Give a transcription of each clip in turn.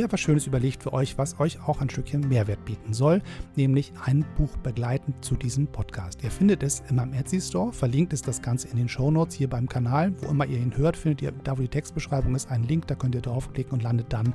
Mir etwas Schönes überlegt für euch, was euch auch ein Stückchen Mehrwert bieten soll, nämlich ein Buch begleitend zu diesem Podcast. Ihr findet es in meinem Etsy Store, verlinkt ist das Ganze in den Show Notes hier beim Kanal. Wo immer ihr ihn hört, findet ihr, da wo die Textbeschreibung ist, einen Link, da könnt ihr draufklicken und landet dann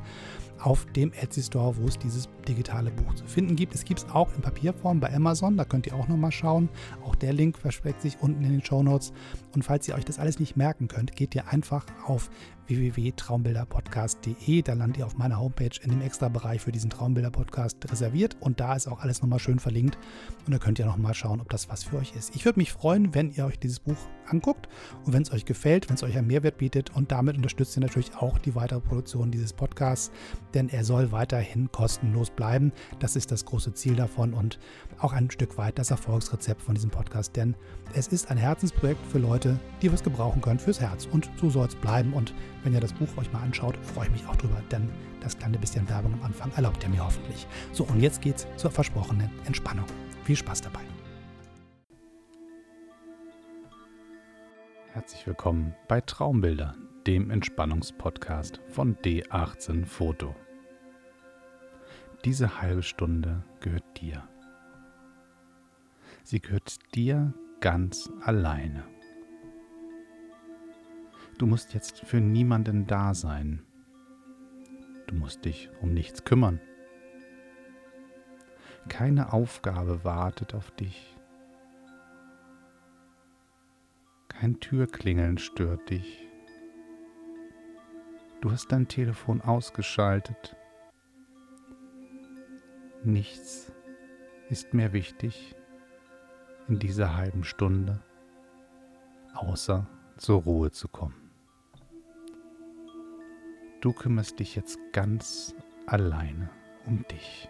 auf dem Etsy Store, wo es dieses digitale Buch zu finden gibt. Es gibt es auch in Papierform bei Amazon, da könnt ihr auch nochmal schauen. Auch der Link versteckt sich unten in den Show Notes. Und falls ihr euch das alles nicht merken könnt, geht ihr einfach auf www.traumbilderpodcast.de. Da landet ihr auf meiner Homepage in dem Extra-Bereich für diesen Traumbilder-Podcast reserviert und da ist auch alles nochmal schön verlinkt und da könnt ihr nochmal schauen, ob das was für euch ist. Ich würde mich freuen, wenn ihr euch dieses Buch anguckt und wenn es euch gefällt, wenn es euch einen Mehrwert bietet und damit unterstützt ihr natürlich auch die weitere Produktion dieses Podcasts, denn er soll weiterhin kostenlos bleiben. Das ist das große Ziel davon und auch ein Stück weit das Erfolgsrezept von diesem Podcast, denn es ist ein Herzensprojekt für Leute, die was gebrauchen können fürs Herz und so soll es bleiben und wenn ihr das Buch euch mal anschaut, freue ich mich auch drüber, denn das kleine bisschen Werbung am Anfang erlaubt ihr mir hoffentlich. So, und jetzt geht's zur versprochenen Entspannung. Viel Spaß dabei. Herzlich willkommen bei Traumbilder, dem Entspannungspodcast von D18 Foto. Diese halbe Stunde gehört dir. Sie gehört dir ganz alleine. Du musst jetzt für niemanden da sein. Du musst dich um nichts kümmern. Keine Aufgabe wartet auf dich. Kein Türklingeln stört dich. Du hast dein Telefon ausgeschaltet. Nichts ist mehr wichtig in dieser halben Stunde, außer zur Ruhe zu kommen. Du kümmerst dich jetzt ganz alleine um dich.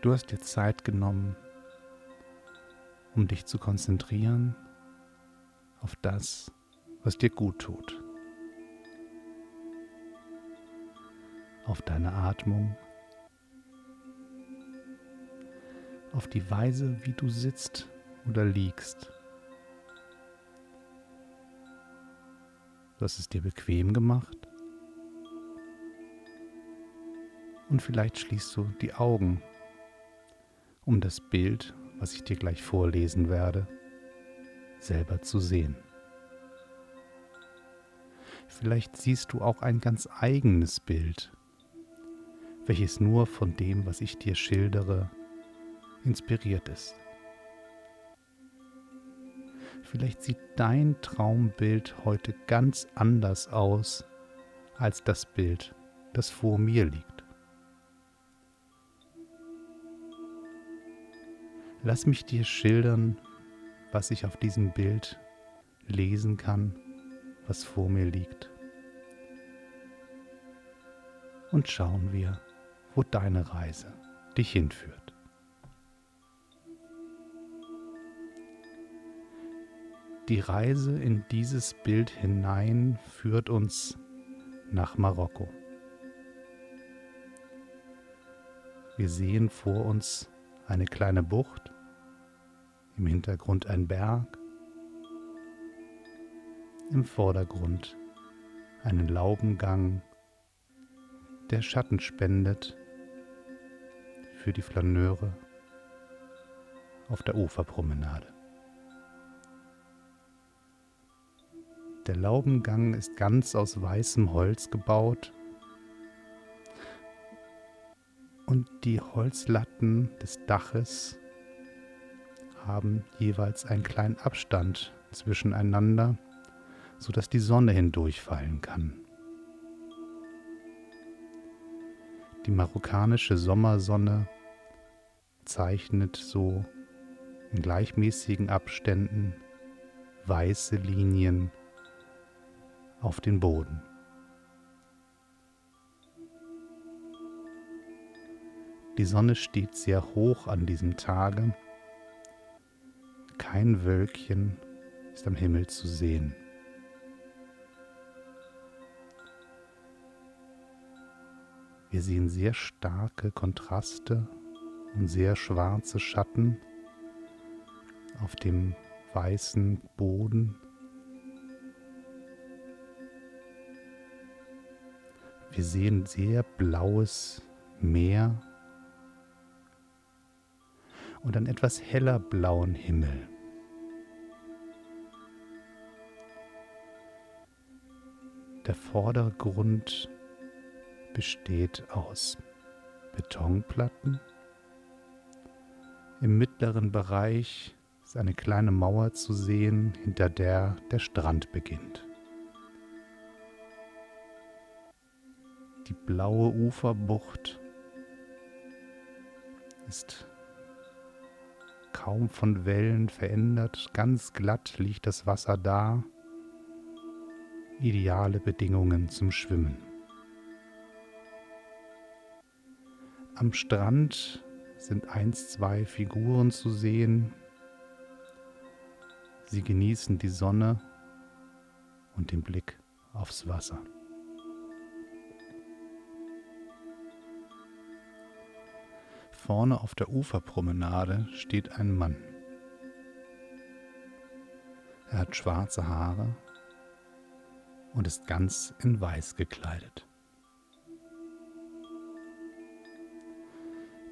Du hast dir Zeit genommen, um dich zu konzentrieren auf das, was dir gut tut. Auf deine Atmung, auf die Weise, wie du sitzt oder liegst. Du hast es dir bequem gemacht. Und vielleicht schließt du die Augen, um das Bild, was ich dir gleich vorlesen werde, selber zu sehen. Vielleicht siehst du auch ein ganz eigenes Bild, welches nur von dem, was ich dir schildere, inspiriert ist. Vielleicht sieht dein Traumbild heute ganz anders aus als das Bild, das vor mir liegt. Lass mich dir schildern, was ich auf diesem Bild lesen kann, was vor mir liegt. Und schauen wir, wo deine Reise dich hinführt. Die Reise in dieses Bild hinein führt uns nach Marokko. Wir sehen vor uns eine kleine Bucht, im Hintergrund ein Berg, im Vordergrund einen Laubengang, der Schatten spendet für die Flaneure auf der Uferpromenade. Der Laubengang ist ganz aus weißem Holz gebaut und die Holzlatten des Daches haben jeweils einen kleinen Abstand zwischeneinander sodass die Sonne hindurchfallen kann. Die marokkanische Sommersonne zeichnet so in gleichmäßigen Abständen weiße Linien auf den Boden. Die Sonne steht sehr hoch an diesem Tage. Kein Wölkchen ist am Himmel zu sehen. Wir sehen sehr starke Kontraste und sehr schwarze Schatten auf dem weißen Boden. Wir sehen sehr blaues Meer und einen etwas heller blauen Himmel. Der Vordergrund besteht aus Betonplatten. Im mittleren Bereich ist eine kleine Mauer zu sehen, hinter der der Strand beginnt. Die blaue Uferbucht ist kaum von Wellen verändert, ganz glatt liegt das Wasser da. Ideale Bedingungen zum Schwimmen. Am Strand sind eins, zwei Figuren zu sehen. Sie genießen die Sonne und den Blick aufs Wasser. Vorne auf der Uferpromenade steht ein Mann. Er hat schwarze Haare und ist ganz in Weiß gekleidet.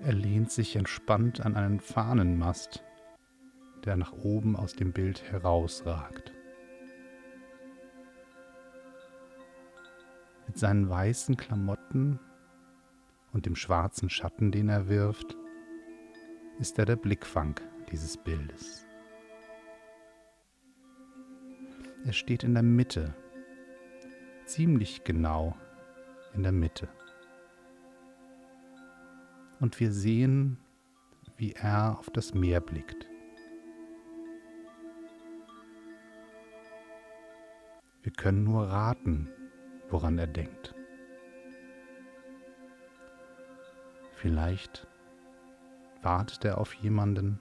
Er lehnt sich entspannt an einen Fahnenmast, der nach oben aus dem Bild herausragt. Mit seinen weißen Klamotten und dem schwarzen Schatten, den er wirft, ist er der Blickfang dieses Bildes. Er steht in der Mitte, ziemlich genau in der Mitte. Und wir sehen, wie er auf das Meer blickt. Wir können nur raten, woran er denkt. Vielleicht wartet er auf jemanden.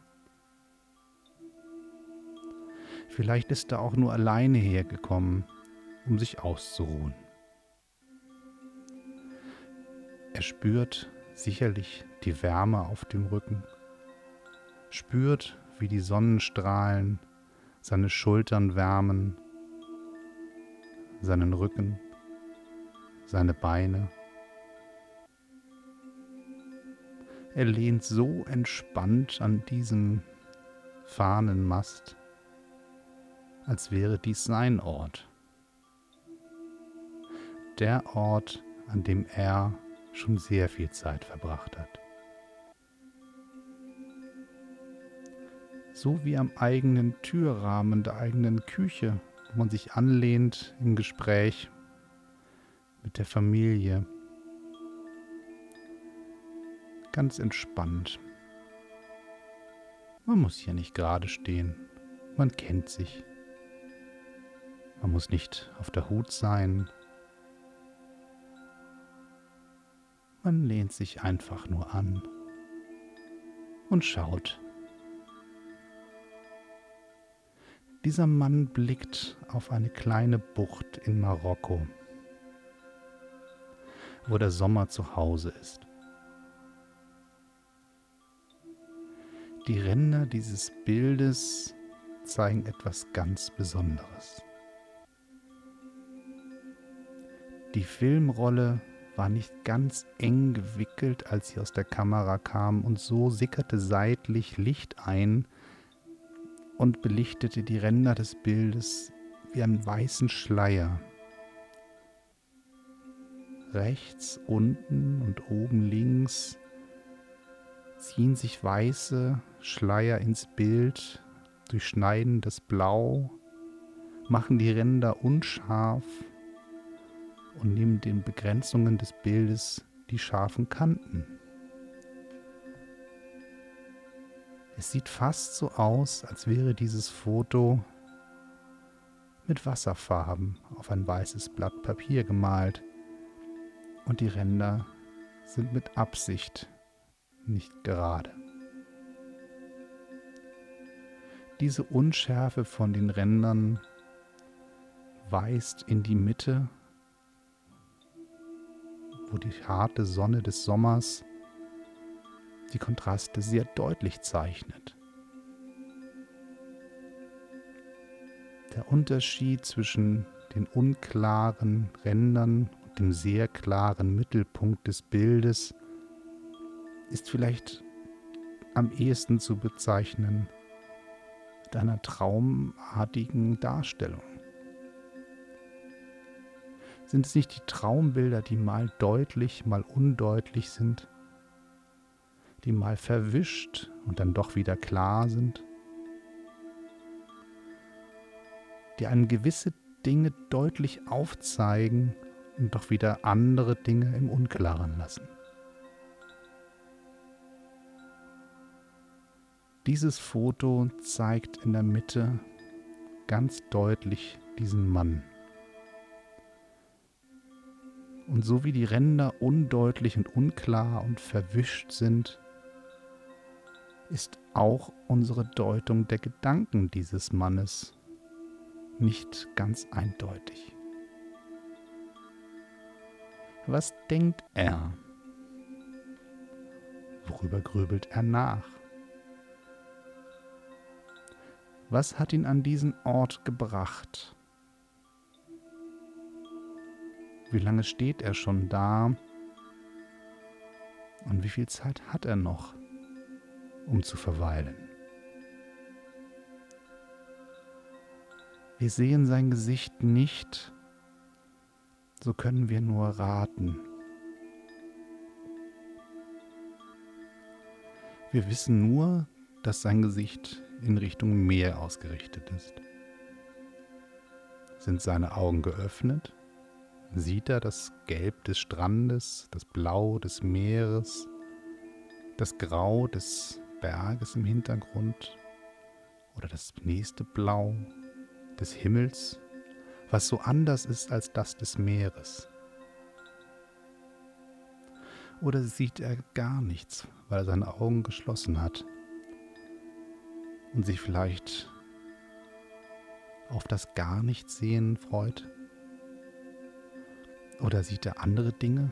Vielleicht ist er auch nur alleine hergekommen, um sich auszuruhen. Er spürt sicherlich die Wärme auf dem Rücken, spürt, wie die Sonnenstrahlen seine Schultern wärmen, seinen Rücken, seine Beine Er lehnt so entspannt an diesem Fahnenmast, als wäre dies sein Ort. Der Ort, an dem er schon sehr viel Zeit verbracht hat. So wie am eigenen Türrahmen der eigenen Küche, wo man sich anlehnt im Gespräch mit der Familie ganz entspannt. Man muss hier nicht gerade stehen. Man kennt sich. Man muss nicht auf der Hut sein. Man lehnt sich einfach nur an und schaut. Dieser Mann blickt auf eine kleine Bucht in Marokko, wo der Sommer zu Hause ist. Die Ränder dieses Bildes zeigen etwas ganz Besonderes. Die Filmrolle war nicht ganz eng gewickelt, als sie aus der Kamera kam, und so sickerte seitlich Licht ein und belichtete die Ränder des Bildes wie einen weißen Schleier. Rechts unten und oben links ziehen sich weiße Schleier ins Bild, durchschneiden das Blau, machen die Ränder unscharf und nehmen den Begrenzungen des Bildes die scharfen Kanten. Es sieht fast so aus, als wäre dieses Foto mit Wasserfarben auf ein weißes Blatt Papier gemalt und die Ränder sind mit Absicht nicht gerade. Diese Unschärfe von den Rändern weist in die Mitte, wo die harte Sonne des Sommers die Kontraste sehr deutlich zeichnet. Der Unterschied zwischen den unklaren Rändern und dem sehr klaren Mittelpunkt des Bildes ist vielleicht am ehesten zu bezeichnen mit einer traumartigen Darstellung. Sind es nicht die Traumbilder, die mal deutlich, mal undeutlich sind, die mal verwischt und dann doch wieder klar sind, die einem gewisse Dinge deutlich aufzeigen und doch wieder andere Dinge im Unklaren lassen. Dieses Foto zeigt in der Mitte ganz deutlich diesen Mann. Und so wie die Ränder undeutlich und unklar und verwischt sind, ist auch unsere Deutung der Gedanken dieses Mannes nicht ganz eindeutig. Was denkt er? Worüber grübelt er nach? Was hat ihn an diesen Ort gebracht? Wie lange steht er schon da? Und wie viel Zeit hat er noch? um zu verweilen. Wir sehen sein Gesicht nicht, so können wir nur raten. Wir wissen nur, dass sein Gesicht in Richtung Meer ausgerichtet ist. Sind seine Augen geöffnet? Sieht er das Gelb des Strandes, das Blau des Meeres, das Grau des Berges im Hintergrund oder das nächste Blau des Himmels, was so anders ist als das des Meeres. Oder sieht er gar nichts, weil er seine Augen geschlossen hat und sich vielleicht auf das gar nicht sehen freut? Oder sieht er andere Dinge?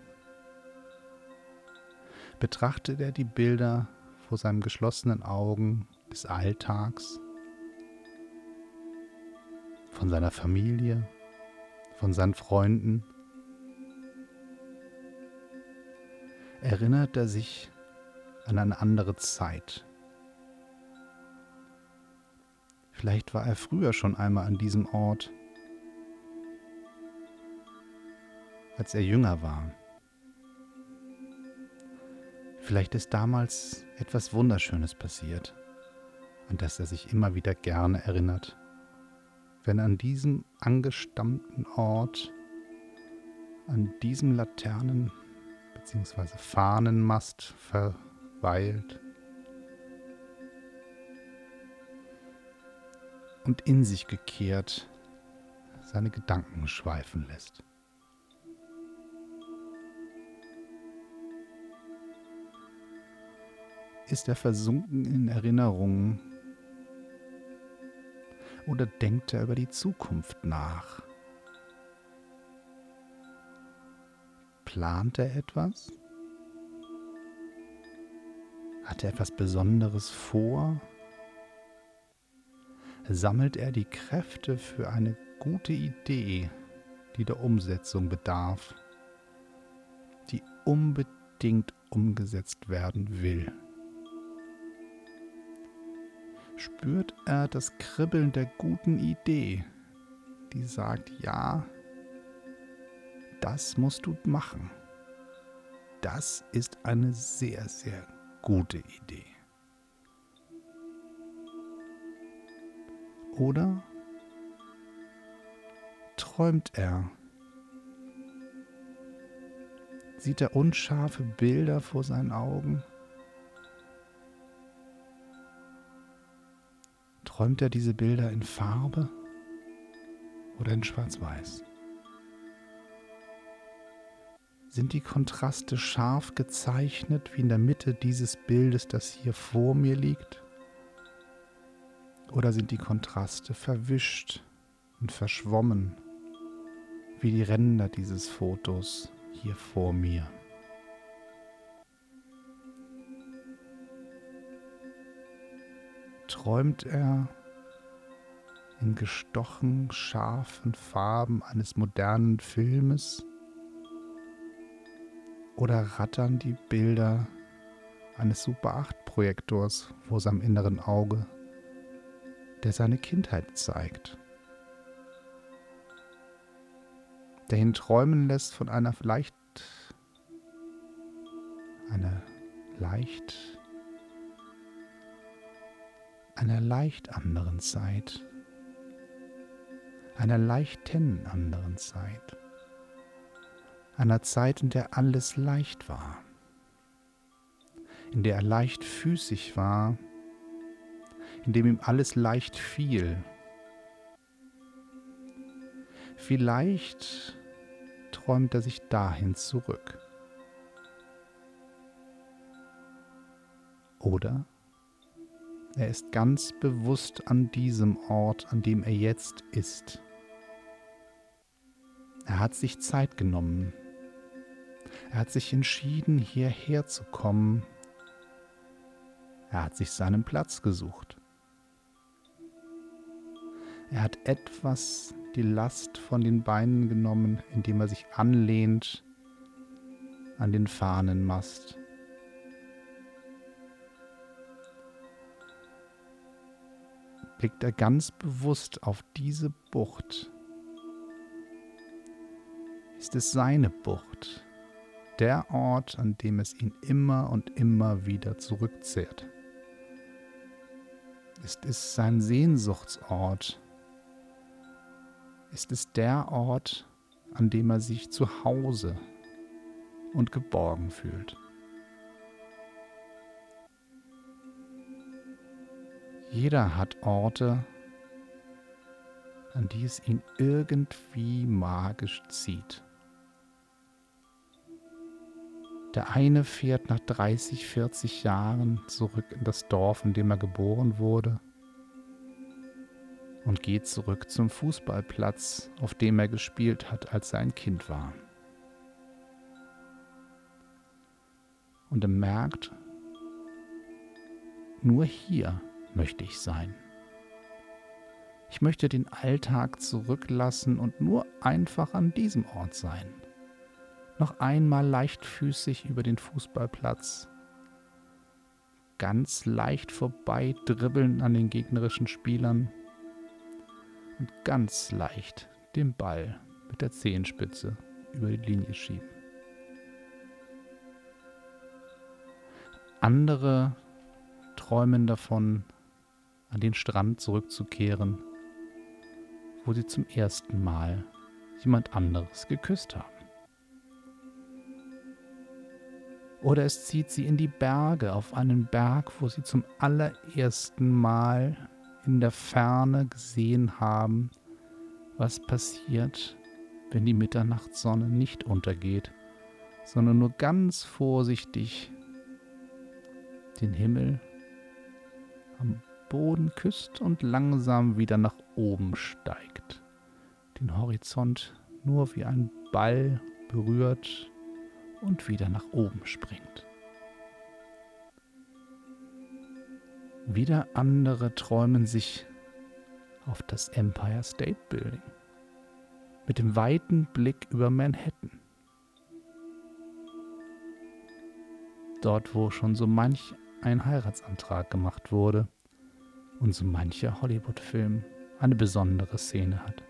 Betrachtet er die Bilder vor seinen geschlossenen Augen des Alltags, von seiner Familie, von seinen Freunden. Erinnert er sich an eine andere Zeit. Vielleicht war er früher schon einmal an diesem Ort, als er jünger war. Vielleicht ist damals etwas Wunderschönes passiert, an das er sich immer wieder gerne erinnert, wenn an diesem angestammten Ort, an diesem Laternen- bzw. Fahnenmast verweilt und in sich gekehrt seine Gedanken schweifen lässt. Ist er versunken in Erinnerungen? Oder denkt er über die Zukunft nach? Plant er etwas? Hat er etwas Besonderes vor? Sammelt er die Kräfte für eine gute Idee, die der Umsetzung bedarf, die unbedingt umgesetzt werden will? Spürt er das Kribbeln der guten Idee, die sagt, ja, das musst du machen. Das ist eine sehr, sehr gute Idee. Oder träumt er? Sieht er unscharfe Bilder vor seinen Augen? Träumt er diese Bilder in Farbe oder in Schwarz-Weiß? Sind die Kontraste scharf gezeichnet wie in der Mitte dieses Bildes, das hier vor mir liegt? Oder sind die Kontraste verwischt und verschwommen wie die Ränder dieses Fotos hier vor mir? Träumt er in gestochen scharfen Farben eines modernen Filmes? Oder rattern die Bilder eines Super 8 Projektors vor seinem inneren Auge der seine Kindheit zeigt, der ihn träumen lässt von einer vielleicht, einer leicht, einer leicht anderen Zeit, einer leichten anderen Zeit, einer Zeit, in der alles leicht war, in der er leichtfüßig war, in dem ihm alles leicht fiel. Vielleicht träumt er sich dahin zurück. Oder er ist ganz bewusst an diesem Ort, an dem er jetzt ist. Er hat sich Zeit genommen. Er hat sich entschieden, hierher zu kommen. Er hat sich seinen Platz gesucht. Er hat etwas die Last von den Beinen genommen, indem er sich anlehnt an den Fahnenmast. Blickt er ganz bewusst auf diese Bucht. Ist es seine Bucht, der Ort, an dem es ihn immer und immer wieder zurückzehrt? Ist es sein Sehnsuchtsort? ist es der Ort, an dem er sich zu Hause und geborgen fühlt. Jeder hat Orte, an die es ihn irgendwie magisch zieht. Der eine fährt nach 30, 40 Jahren zurück in das Dorf, in dem er geboren wurde und geht zurück zum Fußballplatz, auf dem er gespielt hat, als er ein Kind war. Und er merkt, nur hier möchte ich sein. Ich möchte den Alltag zurücklassen und nur einfach an diesem Ort sein. Noch einmal leichtfüßig über den Fußballplatz, ganz leicht vorbei dribbeln an den gegnerischen Spielern und ganz leicht den Ball mit der Zehenspitze über die Linie schieben. Andere träumen davon, an den Strand zurückzukehren, wo sie zum ersten Mal jemand anderes geküsst haben. Oder es zieht sie in die Berge, auf einen Berg, wo sie zum allerersten Mal in der Ferne gesehen haben, was passiert, wenn die Mitternachtssonne nicht untergeht, sondern nur ganz vorsichtig den Himmel am Boden küsst und langsam wieder nach oben steigt, den Horizont nur wie ein Ball berührt und wieder nach oben springt. Wieder andere träumen sich auf das Empire State Building mit dem weiten Blick über Manhattan. Dort, wo schon so manch ein Heiratsantrag gemacht wurde und so mancher Hollywood-Film eine besondere Szene hat.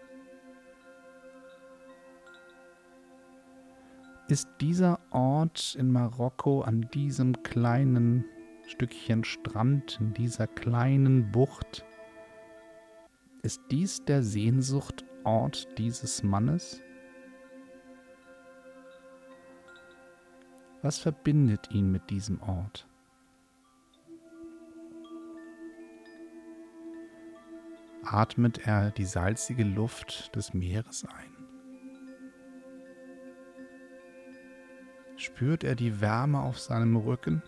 Ist dieser Ort in Marokko an diesem kleinen Stückchen Strand in dieser kleinen Bucht, ist dies der Sehnsuchtort Ort dieses Mannes? Was verbindet ihn mit diesem Ort? Atmet er die salzige Luft des Meeres ein? Spürt er die Wärme auf seinem Rücken?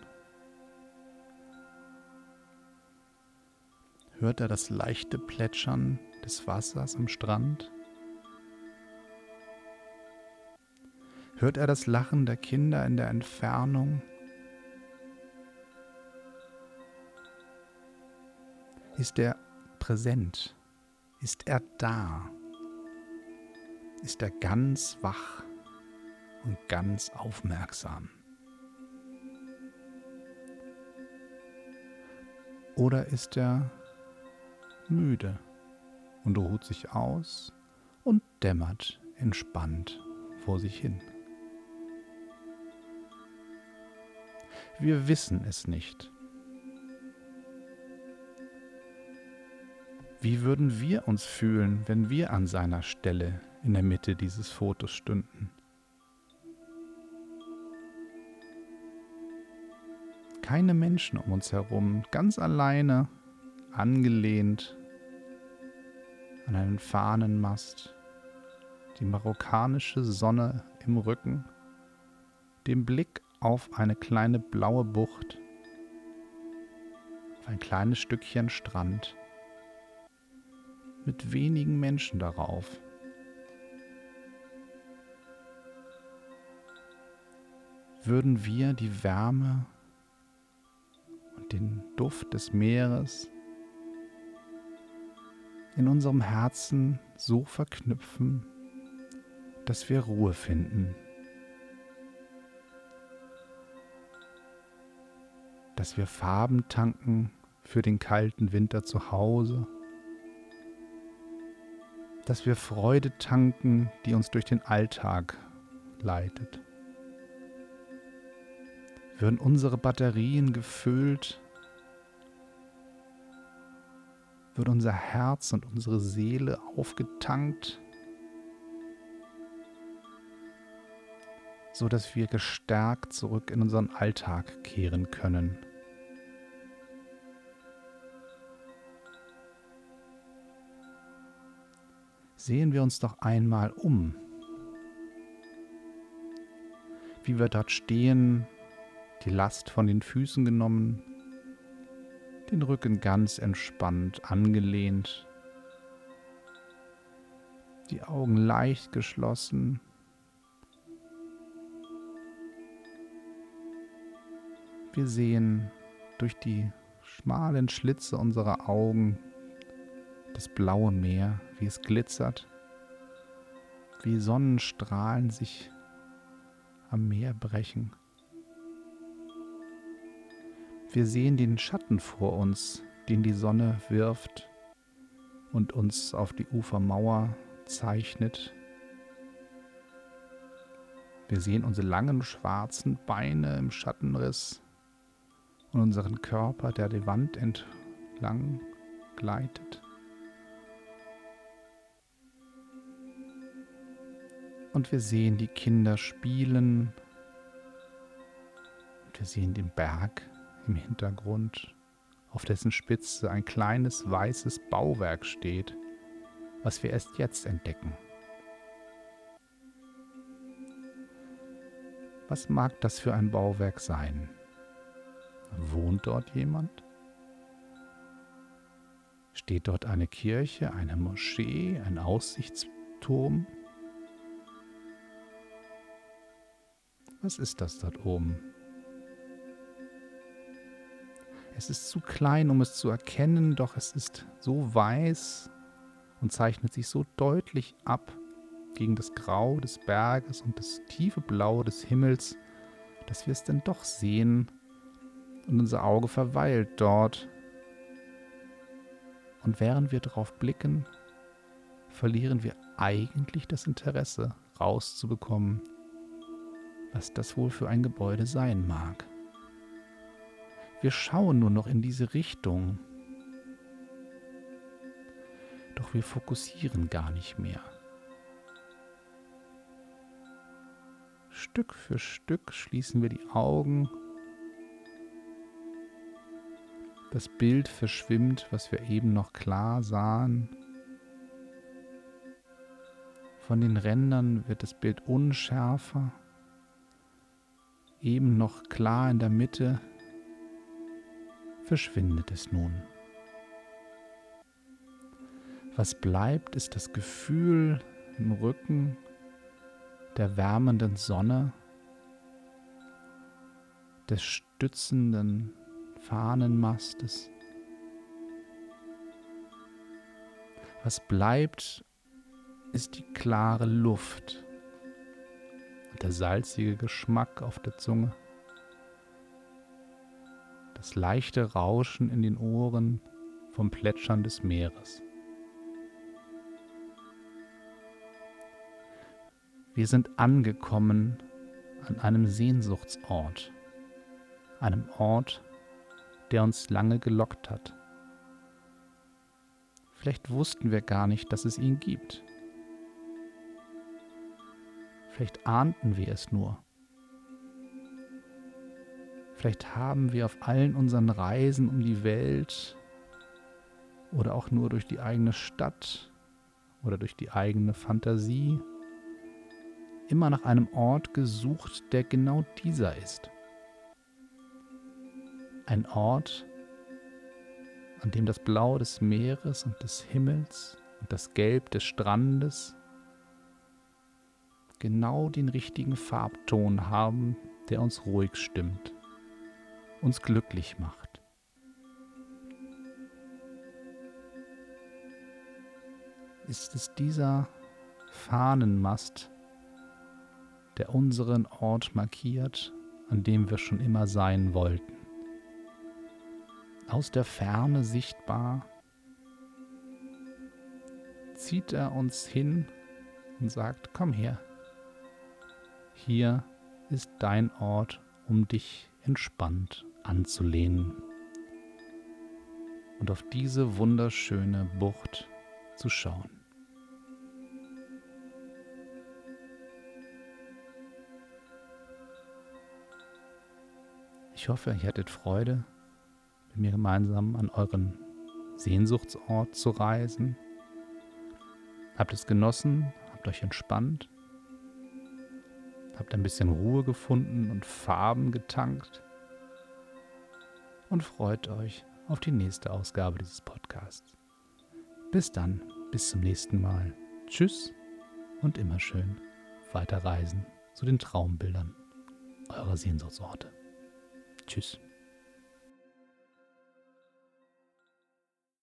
Hört er das leichte Plätschern des Wassers am Strand? Hört er das Lachen der Kinder in der Entfernung? Ist er präsent? Ist er da? Ist er ganz wach und ganz aufmerksam? Oder ist er müde und ruht sich aus und dämmert entspannt vor sich hin. Wir wissen es nicht. Wie würden wir uns fühlen, wenn wir an seiner Stelle in der Mitte dieses Fotos stünden? Keine Menschen um uns herum, ganz alleine angelehnt an einen Fahnenmast, die marokkanische Sonne im Rücken, den Blick auf eine kleine blaue Bucht, auf ein kleines Stückchen Strand mit wenigen Menschen darauf. Würden wir die Wärme und den Duft des Meeres in unserem Herzen so verknüpfen, dass wir Ruhe finden. Dass wir Farben tanken für den kalten Winter zu Hause. Dass wir Freude tanken, die uns durch den Alltag leitet. Würden unsere Batterien gefüllt wird unser Herz und unsere Seele aufgetankt, so dass wir gestärkt zurück in unseren Alltag kehren können. Sehen wir uns doch einmal um, wie wir dort stehen, die Last von den Füßen genommen, den Rücken ganz entspannt angelehnt, die Augen leicht geschlossen. Wir sehen durch die schmalen Schlitze unserer Augen das blaue Meer, wie es glitzert, wie Sonnenstrahlen sich am Meer brechen. Wir sehen den Schatten vor uns, den die Sonne wirft und uns auf die Ufermauer zeichnet. Wir sehen unsere langen schwarzen Beine im Schattenriss und unseren Körper, der die Wand entlang gleitet. Und wir sehen die Kinder spielen. Und wir sehen den Berg im Hintergrund, auf dessen Spitze ein kleines weißes Bauwerk steht, was wir erst jetzt entdecken. Was mag das für ein Bauwerk sein? Wohnt dort jemand? Steht dort eine Kirche, eine Moschee, ein Aussichtsturm? Was ist das dort oben? Es ist zu klein, um es zu erkennen, doch es ist so weiß und zeichnet sich so deutlich ab gegen das Grau des Berges und das tiefe Blau des Himmels, dass wir es denn doch sehen und unser Auge verweilt dort. Und während wir darauf blicken, verlieren wir eigentlich das Interesse, rauszubekommen, was das wohl für ein Gebäude sein mag. Wir schauen nur noch in diese Richtung. Doch wir fokussieren gar nicht mehr. Stück für Stück schließen wir die Augen. Das Bild verschwimmt, was wir eben noch klar sahen. Von den Rändern wird das Bild unschärfer, eben noch klar in der Mitte, verschwindet es nun. Was bleibt, ist das Gefühl im Rücken der wärmenden Sonne, des stützenden Fahnenmastes. Was bleibt, ist die klare Luft der salzige Geschmack auf der Zunge, das leichte Rauschen in den Ohren vom Plätschern des Meeres. Wir sind angekommen an einem Sehnsuchtsort, einem Ort, der uns lange gelockt hat. Vielleicht wussten wir gar nicht, dass es ihn gibt. Vielleicht ahnten wir es nur. Vielleicht haben wir auf allen unseren Reisen um die Welt oder auch nur durch die eigene Stadt oder durch die eigene Fantasie immer nach einem Ort gesucht, der genau dieser ist. Ein Ort, an dem das Blau des Meeres und des Himmels und das Gelb des Strandes genau den richtigen Farbton haben, der uns ruhig stimmt, uns glücklich macht. Ist es dieser Fahnenmast, der unseren Ort markiert, an dem wir schon immer sein wollten. Aus der Ferne sichtbar zieht er uns hin und sagt, komm her, hier ist dein Ort, um dich entspannt anzulehnen und auf diese wunderschöne Bucht zu schauen. Ich hoffe, ihr hattet Freude, mit mir gemeinsam an euren Sehnsuchtsort zu reisen. Habt es genossen, habt euch entspannt, habt ein bisschen Ruhe gefunden und Farben getankt und freut euch auf die nächste Ausgabe dieses Podcasts. Bis dann, bis zum nächsten Mal. Tschüss und immer schön weiterreisen zu den Traumbildern eurer Sehnsuchtsorte. Tschüss.